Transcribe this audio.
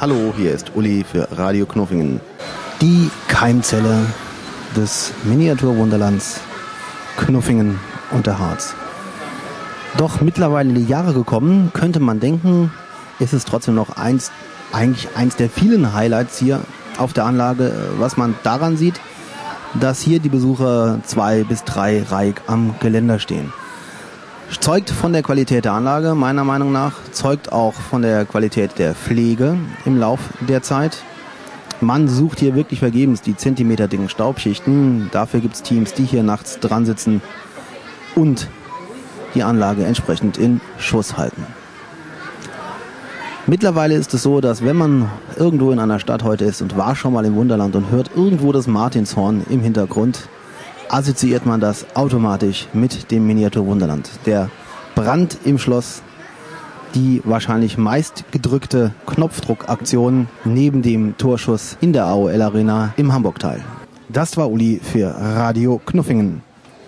Hallo, hier ist Uli für Radio Knuffingen. Die Keimzelle des Miniaturwunderlands Knuffingen unter Harz. Doch mittlerweile in die Jahre gekommen, könnte man denken, ist es trotzdem noch eins, eigentlich eins der vielen Highlights hier auf der Anlage, was man daran sieht, dass hier die Besucher zwei bis drei reich am Geländer stehen. Zeugt von der Qualität der Anlage, meiner Meinung nach, zeugt auch von der Qualität der Pflege im Lauf der Zeit. Man sucht hier wirklich vergebens die zentimeterdicken Staubschichten. Dafür gibt es Teams, die hier nachts dran sitzen und die Anlage entsprechend in Schuss halten. Mittlerweile ist es so, dass wenn man irgendwo in einer Stadt heute ist und war schon mal im Wunderland und hört irgendwo das Martinshorn im Hintergrund, assoziiert man das automatisch mit dem Miniatur Wunderland. Der Brand im Schloss, die wahrscheinlich meist gedrückte Knopfdruckaktion neben dem Torschuss in der AOL Arena im Hamburg-Teil. Das war Uli für Radio Knuffingen.